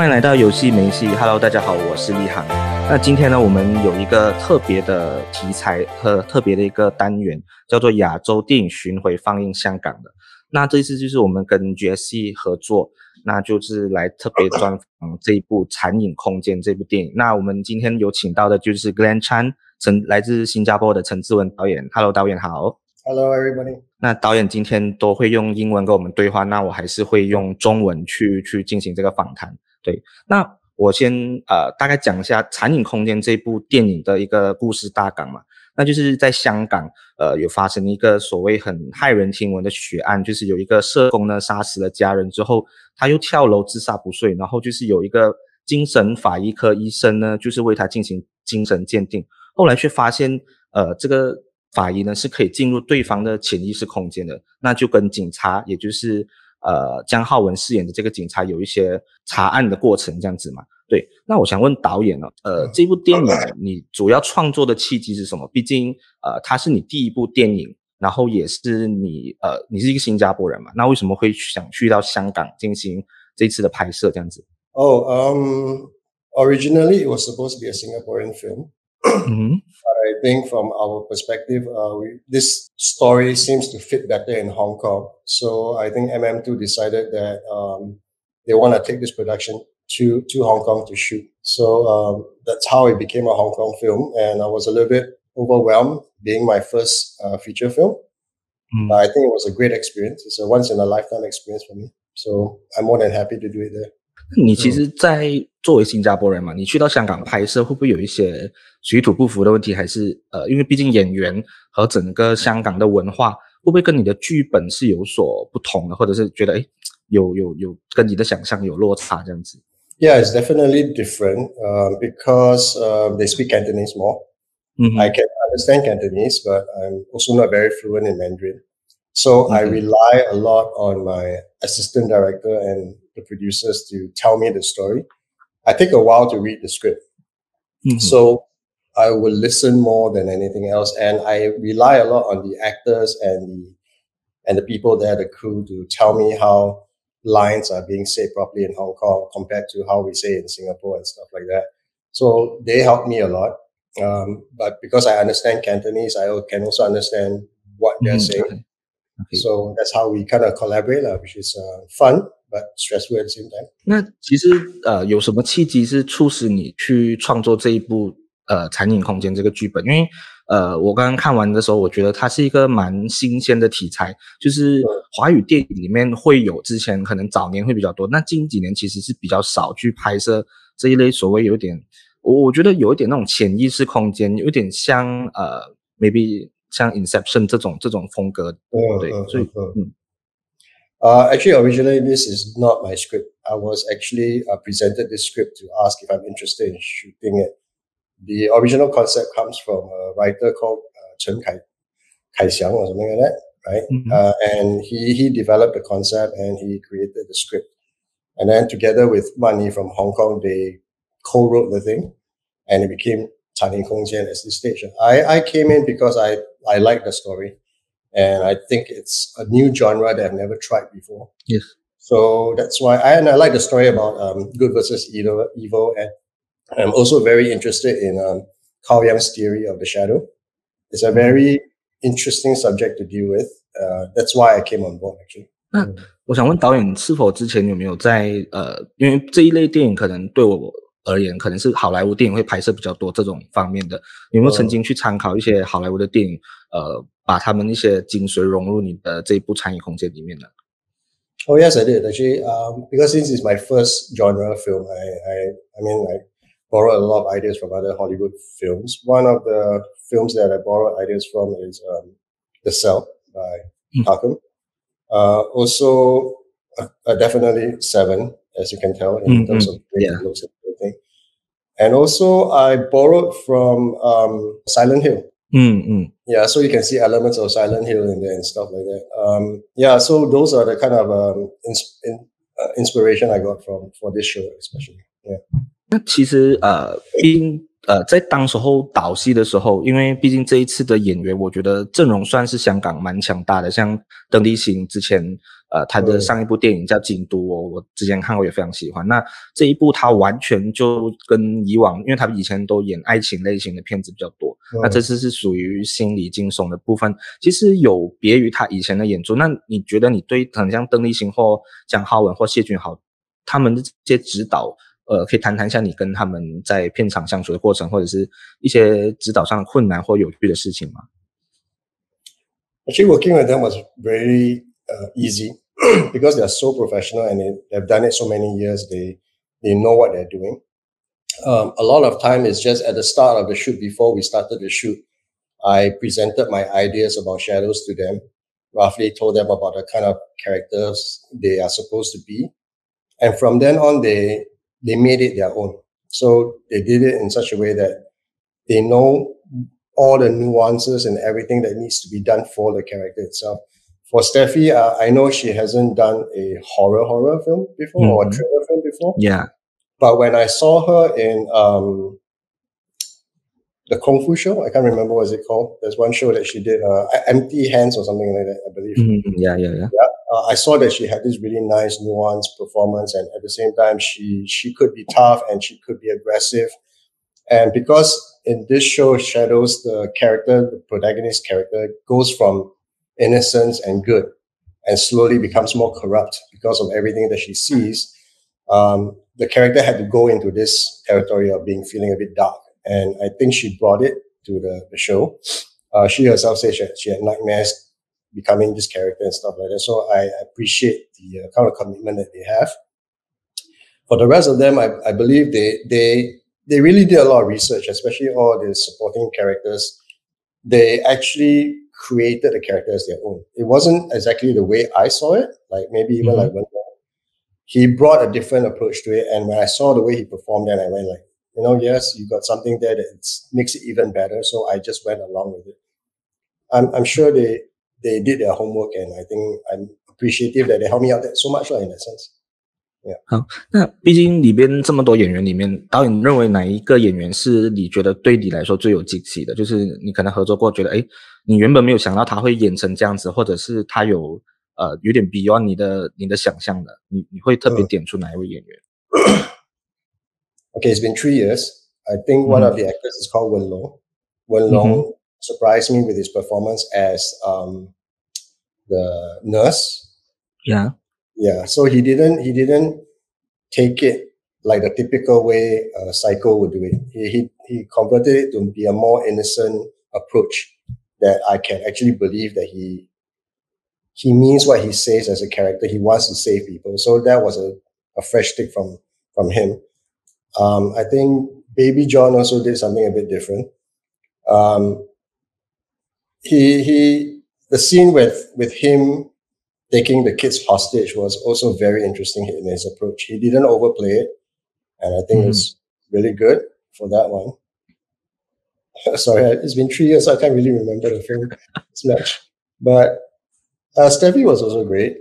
欢迎来到游戏没戏。Hello，大家好，我是立航。那今天呢，我们有一个特别的题材和特别的一个单元，叫做亚洲电影巡回放映香港的。那这一次就是我们跟 GSC 合作，那就是来特别专访这一部《残影空间》这部电影。那我们今天有请到的就是 Glenn Chan，陈来自新加坡的陈志文导演。Hello，导演好。Hello, everybody。那导演今天都会用英文跟我们对话，那我还是会用中文去去进行这个访谈。对，那我先呃大概讲一下《残影空间》这部电影的一个故事大纲嘛。那就是在香港，呃，有发生一个所谓很骇人听闻的血案，就是有一个社工呢杀死了家人之后，他又跳楼自杀不遂，然后就是有一个精神法医科医生呢，就是为他进行精神鉴定，后来却发现，呃，这个法医呢是可以进入对方的潜意识空间的，那就跟警察，也就是呃江浩文饰演的这个警察有一些查案的过程这样子嘛。对，那我想问导演呢，呃，这部电影你主要创作的契机是什么？毕竟，呃，它是你第一部电影，然后也是你，呃，你是一个新加坡人嘛，那为什么会想去到香港进行这次的拍摄这样子？Oh, um, originally it was supposed to be a Singaporean film. mm-hmm. I think from our perspective, uh, we, this story seems to fit better in Hong Kong. So I think MM2 decided that um, they want to take this production to to Hong Kong to shoot. So um, that's how it became a Hong Kong film, and I was a little bit overwhelmed being my first uh, feature film. Mm. But I think it was a great experience. It's a once in a lifetime experience for me. So I'm more than happy to do it there. 你其实，在 作为新加坡人嘛，你去到香港拍摄，会不会有一些水土不服的问题？还是呃，因为毕竟演员和整个香港的文化，会不会跟你的剧本是有所不同的，或者是觉得哎，有有有跟你的想象有落差这样子？yeah, it's definitely different uh, because uh, they speak Cantonese more. Mm-hmm. I can understand Cantonese, but I'm also not very fluent in Mandarin. So mm-hmm. I rely a lot on my assistant director and the producers to tell me the story. I take a while to read the script. Mm-hmm. So I will listen more than anything else. And I rely a lot on the actors and the and the people there, the crew, to tell me how lines are being said properly in Hong Kong compared to how we say in Singapore and stuff like that. So they help me a lot. Um, but because I understand Cantonese, I can also understand what they're mm, saying. Okay. So that's how we kind of collaborate, uh, which is uh, fun but stressful at the same time. 那其实呃，有什么契机是促使你去创作这一部呃《残影空间》这个剧本？因为呃，我刚刚看完的时候，我觉得它是一个蛮新鲜的题材，就是华语电影里面会有，之前可能早年会比较多，那近几年其实是比较少去拍摄这一类所谓有点，我我觉得有一点那种潜意识空间，有点像呃，maybe 像 Inception 这种这种风格，对，所以嗯。Uh, actually, originally, this is not my script. I was actually uh, presented this script to ask if I'm interested in shooting it. the original concept comes from a writer called uh, Chen Kai, Kai Xiang or something like that, right? Mm-hmm. Uh, and he, he developed the concept and he created the script. And then together with Money from Hong Kong, they co-wrote the thing and it became Tani Kongjian as this station. I, I came in because I, I like the story and I think it's a new genre that I've never tried before. Yes. So that's why I, and I like the story about um, good versus evil, evil and I'm also very interested in um, Carl Jung's theory of the shadow. It's a very interesting subject to deal with. Uh, that's why I came on board actually. 那我想问导演，是否之前有没有在呃，因为这一类电影可能对我而言，可能是好莱坞电影会拍摄比较多这种方面的，有没有曾经去参考一些好莱坞的电影，呃， 把他们一些精髓融入你的这一部残影空间里面呢？Oh yes, I did actually. Um, because since it's my first genre film, I, I, I mean, I borrowed a lot of ideas from other Hollywood films. One of the films that I borrowed ideas from is um, The Cell by hmm. Tarsem. Uh, also, uh, uh, definitely Seven, as you can tell in mm-hmm. terms hmm. of yeah. looks and everything. And also, I borrowed from um, Silent Hill. Mm-hmm. Yeah, so you can see elements of Silent Hill in there and stuff like that. Um, yeah, so those are the kind of um, ins- in, uh, inspiration I got from for this show, especially. Yeah. 那其实呃，毕竟呃，在当时候导戏的时候，因为毕竟这一次的演员，我觉得阵容算是香港蛮强大的，像邓丽欣之前 呃，他的上一部电影叫《京都》，我我之前看过也非常喜欢。那这一部他完全就跟以往，因为他以前都演爱情类型的片子比较多，那这次是属于心理惊悚的部分，其实有别于他以前的演出。那你觉得你对很像邓丽欣或蒋浩文或谢君豪他们的这些指导，呃，可以谈谈一下你跟他们在片场相处的过程，或者是一些指导上的困难或有趣的事情吗？Actually, working with them was very uh, easy because they are so professional and they, they've done it so many years. They they know what they're doing. Um, a lot of time is just at the start of the shoot before we started the shoot. I presented my ideas about shadows to them, roughly told them about the kind of characters they are supposed to be, and from then on they they made it their own. So they did it in such a way that they know all the nuances and everything that needs to be done for the character itself for Steffi, uh, I know she hasn't done a horror horror film before mm-hmm. or a mm-hmm. thriller film before. Yeah. But when I saw her in um, the Kung Fu show, I can't remember what it called. There's one show that she did, uh, Empty Hands or something like that, I believe. Mm-hmm. Yeah, yeah, yeah. Yeah. Uh, I saw that she had this really nice, nuanced performance, and at the same time, she she could be tough and she could be aggressive. And because in this show, Shadows, the character, the protagonist character, goes from innocence and good and slowly becomes more corrupt because of everything that she sees. Um, the character had to go into this territory of being feeling a bit dark. And I think she brought it to the, the show. Uh, she herself said she had, she had, nightmares becoming this character and stuff like that. So I appreciate the uh, kind of commitment that they have. For the rest of them, I, I believe they, they, they really did a lot of research, especially all the supporting characters. They actually created the character as their own. It wasn't exactly the way I saw it. Like maybe even mm-hmm. like when he brought a different approach to it, and when I saw the way he performed, then I went like, you know, yes, you got something there that makes it even better. So I just went along with it. I'm I'm sure they they did their homework, and I think I'm appreciative that they helped me out that so much in that sense. 好，那毕竟里边这么多演员里面，导演认为哪一个演员是你觉得对你来说最有惊喜的？就是你可能合作过，觉得哎，你原本没有想到他会演成这样子，或者是他有呃有点 beyond 你的你的想象的，你你会特别点出哪一位演员？Okay, it's been three years. I think one of the actors is called Wen Long. Wen Long surprised me with his performance as um the nurse. Yeah. Yeah, so he didn't he didn't take it like the typical way a psycho would do it. He, he he converted it to be a more innocent approach that I can actually believe that he he means what he says as a character. He wants to save people. So that was a, a fresh take from from him. Um, I think Baby John also did something a bit different. Um, he he the scene with with him taking the kids hostage was also very interesting in his approach. He didn't overplay it, and I think mm. it's really good for that one. Sorry, it's been three years, so I can't really remember the film as much. But uh, Steffi was also great.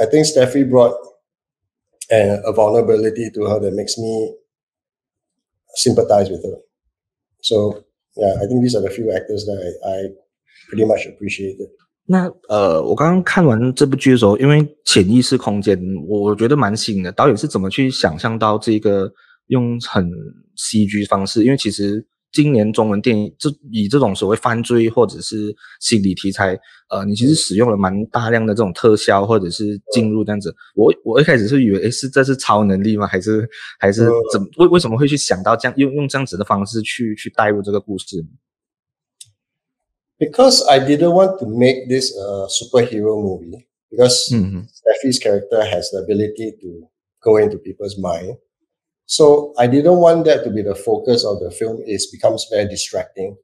I think Steffi brought a, a vulnerability to her that makes me sympathize with her. So yeah, I think these are the few actors that I, I pretty much appreciated. 那呃，我刚刚看完这部剧的时候，因为潜意识空间，我觉得蛮新的。导演是怎么去想象到这个用很 CG 方式？因为其实今年中文电影这以这种所谓犯罪或者是心理题材，呃，你其实使用了蛮大量的这种特效或者是进入这样子。我我一开始是以为，诶，是这是超能力吗？还是还是怎么为为什么会去想到这样用用这样子的方式去去带入这个故事？because I didn't want to make this a superhero movie because mm-hmm. Steffi's character has the ability to go into people's mind. So I didn't want that to be the focus of the film. It becomes very distracting.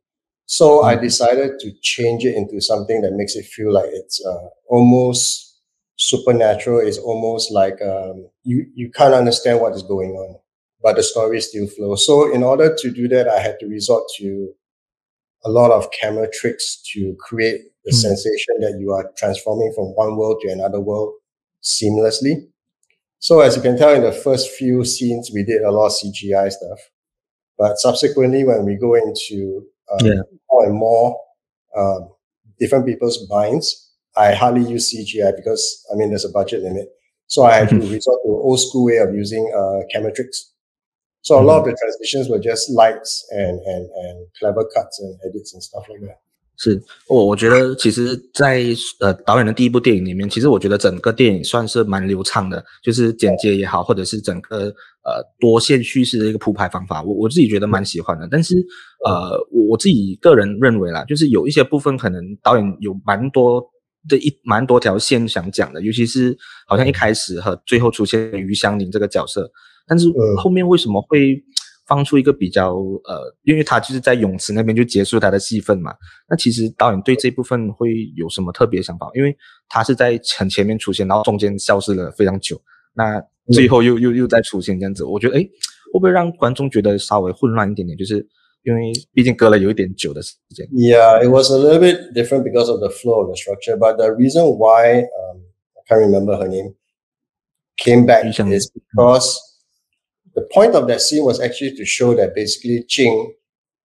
So mm-hmm. I decided to change it into something that makes it feel like it's uh, almost supernatural. It's almost like um, you you can't understand what is going on, but the story still flows. So in order to do that, I had to resort to a lot of camera tricks to create the mm. sensation that you are transforming from one world to another world seamlessly. So as you can tell in the first few scenes, we did a lot of CGI stuff. But subsequently, when we go into uh, yeah. more and more uh, different people's minds, I hardly use CGI because I mean there's a budget limit. So I had to resort to old school way of using uh, camera tricks. So a lot of the transitions were just lights and and and clever cuts and edits and stuff like that. 是我我觉得其实，在呃导演的第一部电影里面，其实我觉得整个电影算是蛮流畅的，就是剪接也好，或者是整个呃多线叙事的一个铺排方法，我我自己觉得蛮喜欢的。但是呃我我自己个人认为啦，就是有一些部分可能导演有蛮多的一蛮多条线想讲的，尤其是好像一开始和最后出现于香凝这个角色，但是后面为什么会？放出一个比较呃，因为他就是在泳池那边就结束他的戏份嘛。那其实导演对这部分会有什么特别想法？因为他是在很前面出现，然后中间消失了非常久，那最后又又又再出现这样子，我觉得哎，会不会让观众觉得稍微混乱一点点？就是因为毕竟隔了有一点久的时间。Yeah, it was a little bit different because of the flow of the structure, but the reason why um I can't remember her name came back is because. The point of that scene was actually to show that basically Jing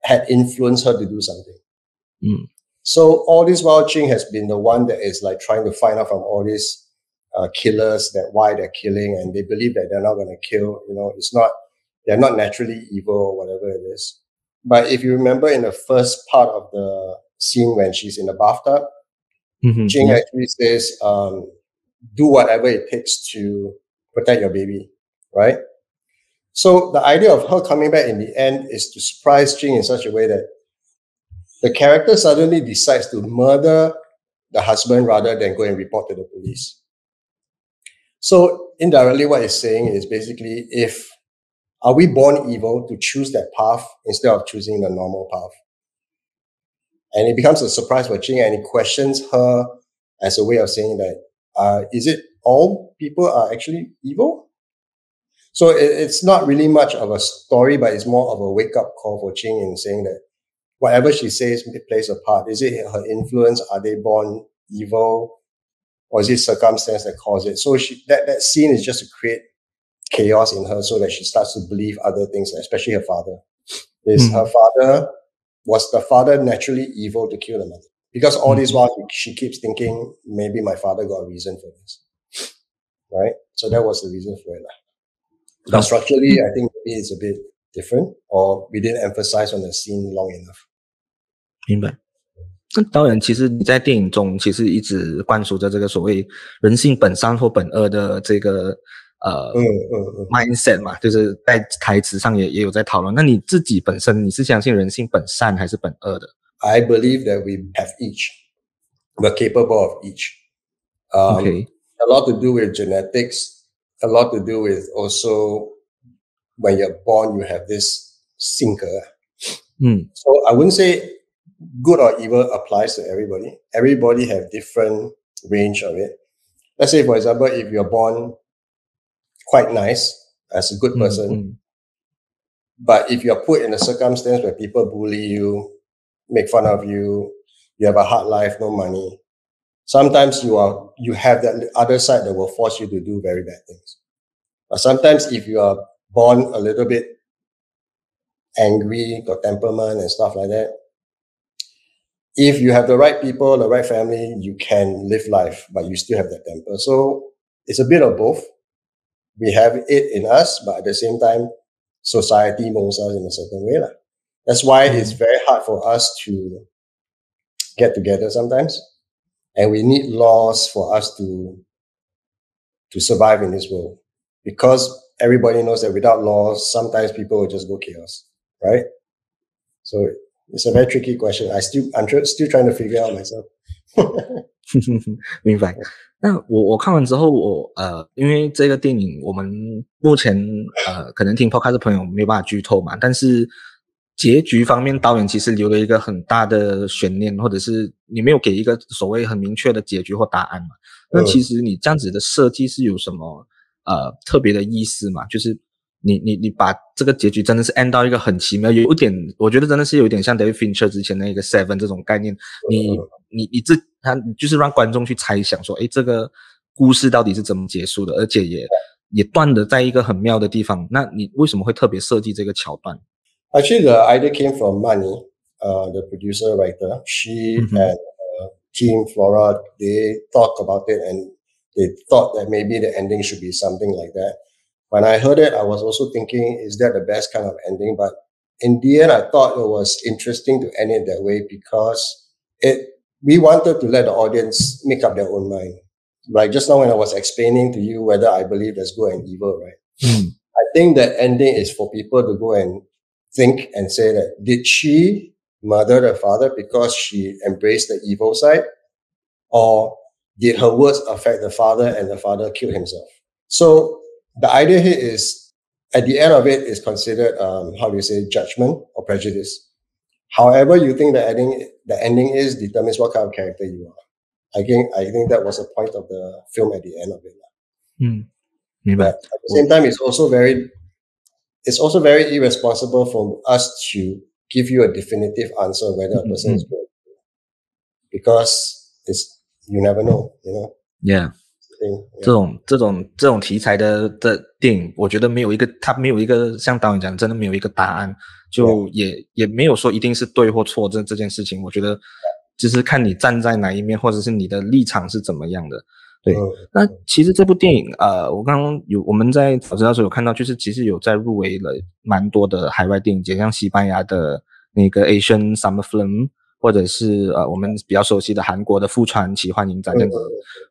had influenced her to do something. Mm. So all this while, Jing has been the one that is like trying to find out from all these uh, killers that why they're killing, and they believe that they're not going to kill. You know, it's not they're not naturally evil or whatever it is. But if you remember in the first part of the scene when she's in the bathtub, mm-hmm. Jing yeah. actually says, um, "Do whatever it takes to protect your baby." Right? So the idea of her coming back in the end is to surprise Jing in such a way that the character suddenly decides to murder the husband rather than go and report to the police. So indirectly, what it's saying is basically if are we born evil to choose that path instead of choosing the normal path? And it becomes a surprise for Jing and he questions her as a way of saying that uh, is it all people are actually evil? So it, it's not really much of a story, but it's more of a wake up call for Jing in saying that whatever she says plays a part. Is it her influence? Are they born evil? Or is it circumstance that caused it? So she, that, that scene is just to create chaos in her so that she starts to believe other things, especially her father. Is mm. her father, was the father naturally evil to kill the mother? Because all mm. this while she keeps thinking, maybe my father got a reason for this. Right? So that was the reason for it. But structurally, I think maybe it's a bit different, or we didn't emphasize on the scene long enough. 明白。那导演其实你在电影中其实一直灌输着这个所谓人性本善或本恶的这个呃嗯嗯嗯 mindset 嘛，就是在台词上也也有在讨论。那你自己本身你是相信人性本善还是本恶的？I believe that we have each. We're capable of each. Um, okay. A lot to do with genetics a lot to do with also when you're born, you have this sinker. Mm. So I wouldn't say good or evil applies to everybody. Everybody have different range of it. Let's say, for example, if you're born quite nice as a good hmm, person, mm-hmm. but if you're put in a circumstance where people bully you, make fun of you, you have a hard life, no money, sometimes you are you have that other side that will force you to do very bad things. But sometimes if you are born a little bit angry, got temperament and stuff like that, if you have the right people, the right family, you can live life, but you still have that temper. So it's a bit of both. We have it in us, but at the same time, society molds us in a certain way. That's why it's very hard for us to get together sometimes and we need laws for us to to survive in this world because everybody knows that without laws sometimes people will just go chaos right so it's a very tricky question i still i'm still trying to figure out myself 明白。那我我看完之后，我呃，因为这个电影，我们目前呃，可能听 podcast 的朋友没有办法剧透嘛，但是 结局方面，导演其实留了一个很大的悬念，或者是你没有给一个所谓很明确的结局或答案嘛？那其实你这样子的设计是有什么呃特别的意思嘛？就是你你你把这个结局真的是 end 到一个很奇妙，有点我觉得真的是有点像 David Fincher 之前那个 Seven 这种概念，你你你这他就是让观众去猜想说，哎，这个故事到底是怎么结束的，而且也也断的在一个很妙的地方。那你为什么会特别设计这个桥段？Actually, the idea came from Money, uh, the producer writer. She mm-hmm. and uh, team Flora they talked about it and they thought that maybe the ending should be something like that. When I heard it, I was also thinking, is that the best kind of ending? But in the end, I thought it was interesting to end it that way because it we wanted to let the audience make up their own mind. Like just now when I was explaining to you whether I believe there's good and evil, right? Mm. I think that ending is for people to go and think and say that did she murder the father because she embraced the evil side? Or did her words affect the father and the father killed himself? So the idea here is at the end of it is considered um, how do you say judgment or prejudice. However, you think the ending the ending is determines what kind of character you are. I think I think that was the point of the film at the end of it. Mm. But at the same time, it's also very it's also very irresponsible for us to give you a definitive answer whether a person mm-hmm. is good because it's you never know, you know. Yeah. 这种这种这种题材的的电影，我觉得没有一个，它没有一个像导演讲，真的没有一个答案，就也也没有说一定是对或错这这件事情。我觉得就是看你站在哪一面，或者是你的立场是怎么样的。 对，那其实这部电影，呃，我刚刚有我们在早知道时候有看到，就是其实有在入围了蛮多的海外电影节，像西班牙的那个 Asian Summer Film，或者是呃我们比较熟悉的韩国的富川奇幻影展这样子，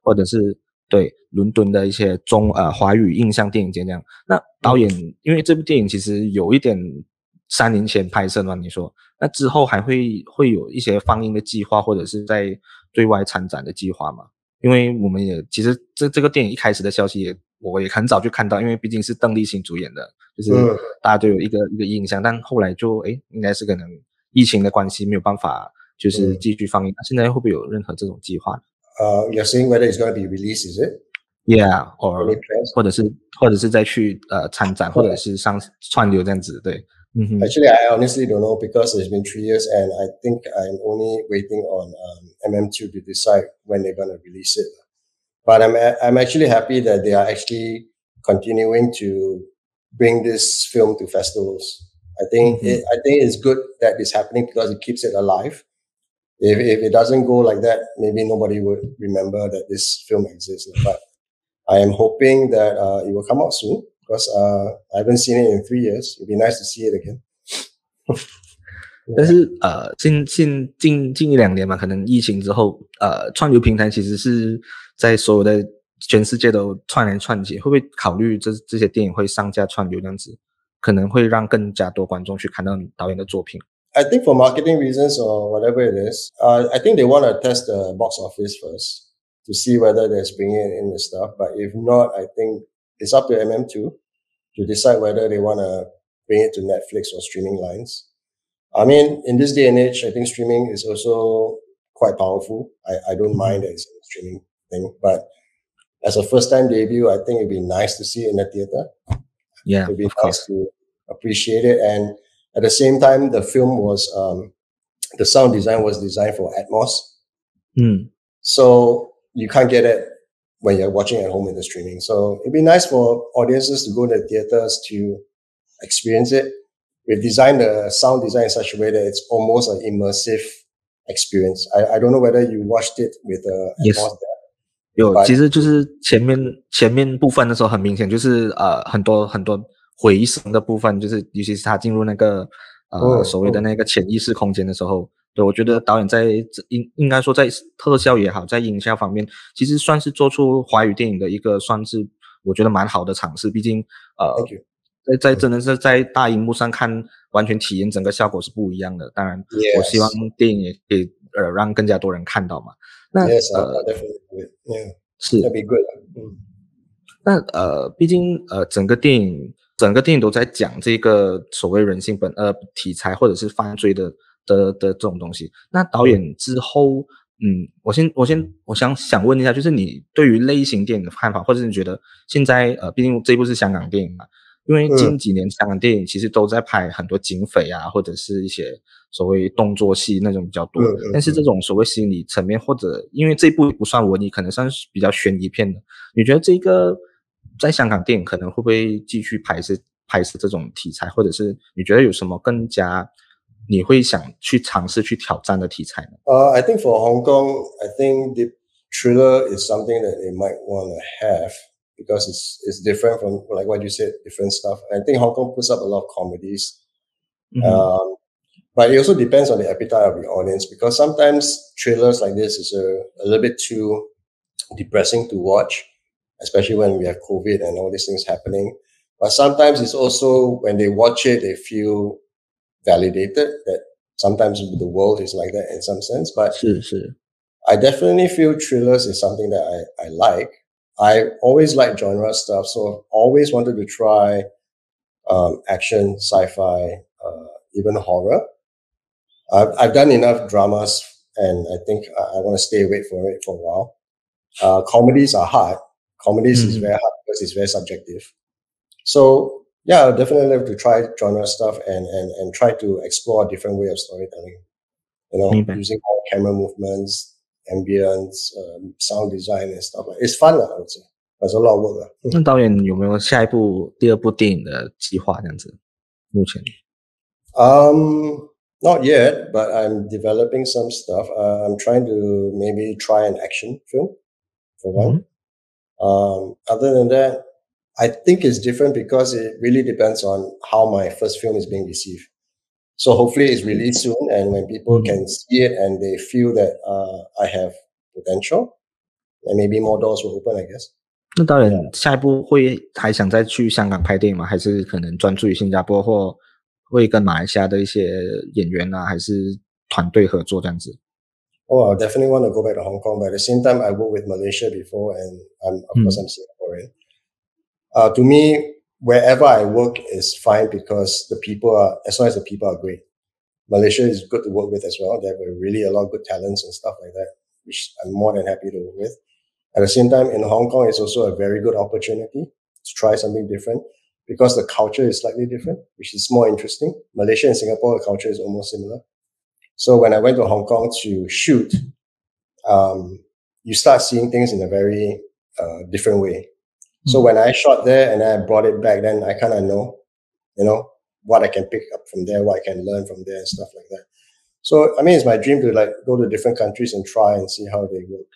或者是。对伦敦的一些中呃华语印象电影节这样，那导演因为这部电影其实有一点三年前拍摄嘛，你说那之后还会会有一些放映的计划，或者是在对外参展的计划吗？因为我们也其实这这个电影一开始的消息也我也很早就看到，因为毕竟是邓丽欣主演的，就是大家都有一个一个印象，但后来就哎应该是可能疫情的关系没有办法就是继续放映，那现在会不会有任何这种计划？uh, you're saying whether it's going to be released, is it? Yeah, or 或者是或者是再去呃参展，或者是上串流这样子，对。Mm-hmm. Actually, I honestly don't know because it's been three years, and I think I'm only waiting on um, MM2 to decide when they're going to release it. But I'm I'm actually happy that they are actually continuing to bring this film to festivals. I think mm-hmm. it, I think it's good that it's happening because it keeps it alive if, if it doesn't go like that, maybe nobody would remember that this film exists. But I am hoping that uh, it will come out soon because uh, I haven't seen it in three years. It'd be nice to see it again. 但是呃，近近近近一两年嘛，可能疫情之后，呃，串流平台其实是在所有的全世界都串联串起，会不会考虑这这些电影会上架串流这样子，可能会让更加多观众去看到导演的作品？I think for marketing reasons or whatever it is, uh, I think they want to test the box office first to see whether they're bringing in the stuff. But if not, I think it's up to MM2 to decide whether they want to bring it to Netflix or streaming lines. I mean, in this day and age, I think streaming is also quite powerful. I, I don't mind that it's a streaming thing, but as a first time debut, I think it'd be nice to see it in the theater. Yeah, it'd be nice course. to appreciate it and at the same time, the film was um, the sound design was designed for Atmos. Mm. So you can't get it when you're watching at home in the streaming. So it'd be nice for audiences to go to the theaters to experience it. We've designed the sound design in such a way that it's almost an immersive experience. I, I don't know whether you watched it with uh, yes. 有，其实就是前面前面部分的时候，很明显就是呃很多很多回声的部分，就是尤其是他进入那个呃所谓的那个潜意识空间的时候，对我觉得导演在应应该说在特效也好，在音效方面，其实算是做出华语电影的一个算是我觉得蛮好的尝试。毕竟呃，在在真的是在大荧幕上看，完全体验整个效果是不一样的。当然，我希望电影也可以呃让更加多人看到嘛。那呃，是，嗯，那呃，毕竟呃整个电影。整个电影都在讲这个所谓人性本呃题材或者是犯罪的的的这种东西。那导演之后，嗯，我先我先我想想问一下，就是你对于类型电影的看法，或者是你觉得现在呃，毕竟这部是香港电影嘛，因为近几年香港电影其实都在拍很多警匪啊，或者是一些所谓动作戏那种比较多。但是这种所谓心理层面，或者因为这部不算文艺，可能算是比较悬疑片的。你觉得这个？在香港电影可能会不会继续拍摄拍摄这种题材，或者是你觉得有什么更加你会想去尝试去挑战的题材呢？呃，I think for Hong Kong, I think the thriller is something that they might want to have because it's it's different from like what you said, different stuff. I think Hong Kong puts up a lot of comedies. Mm-hmm. Um, but it also depends on the appetite of the audience because sometimes trailers like this is a, a little bit too depressing to watch, especially when we have COVID and all these things happening. But sometimes it's also when they watch it, they feel validated that sometimes the world is like that in some sense. But I definitely feel thrillers is something that I, I like. I always like genre stuff, so I've always wanted to try um, action, sci-fi, uh, even horror. I've, I've done enough dramas, and I think I, I want to stay away from it for a while. Uh, comedies are hard. Comedies mm-hmm. is very hard because it's very subjective. So yeah, I'll definitely have to try genre stuff and and and try to explore a different way of storytelling. You know, mm-hmm. using all camera movements, ambience, um, sound design and stuff like it's fun, I would say. There's a lot of work. 那导演有没有下一部第二部电影的计划？这样子，目前？Um, not yet, but I'm developing some stuff. Uh, I'm trying to maybe try an action film for one. Mm-hmm. Um, other than that, I think it's different because it really depends on how my first film is being received. So hopefully it's released soon, and when people mm-hmm. can see it and they feel that uh, I have potential, and maybe more doors will open, I guess. 那导演下一步会还想再去香港拍电影吗？还是可能专注于新加坡，或会跟马来西亚的一些演员啊，还是团队合作这样子？Oh, I definitely want to go back to Hong Kong, but at the same time, I worked with Malaysia before, and I'm of mm. course I'm Singaporean. Uh, to me, wherever I work is fine because the people are as long as the people are great. Malaysia is good to work with as well. They have really a lot of good talents and stuff like that, which I'm more than happy to work with. At the same time, in Hong Kong, it's also a very good opportunity to try something different because the culture is slightly different, which is more interesting. Malaysia and Singapore, the culture is almost similar. So when I went to Hong Kong to shoot, um, you start seeing things in a very uh, different way. So mm when I shot there and I brought it back, then I kind of know, you know, what I can pick up from there, what I can learn from there, and stuff like that. So I mean, it's my dream to like go to different countries and try and see how they work.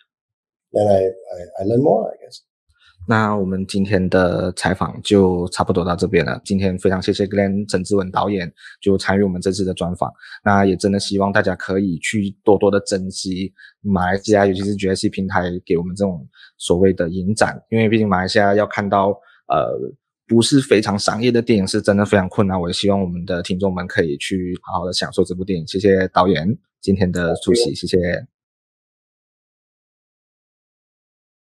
Then I I, I learn more, I guess. 那我们今天的采访就差不多到这边了。今天非常谢谢 Glenn 陈志文导演就参与我们这次的专访。那也真的希望大家可以去多多的珍惜马来西亚，尤其是 GSC 平台给我们这种所谓的影展，因为毕竟马来西亚要看到呃不是非常商业的电影是真的非常困难。我也希望我们的听众们可以去好好的享受这部电影。谢谢导演今天的出席，谢谢。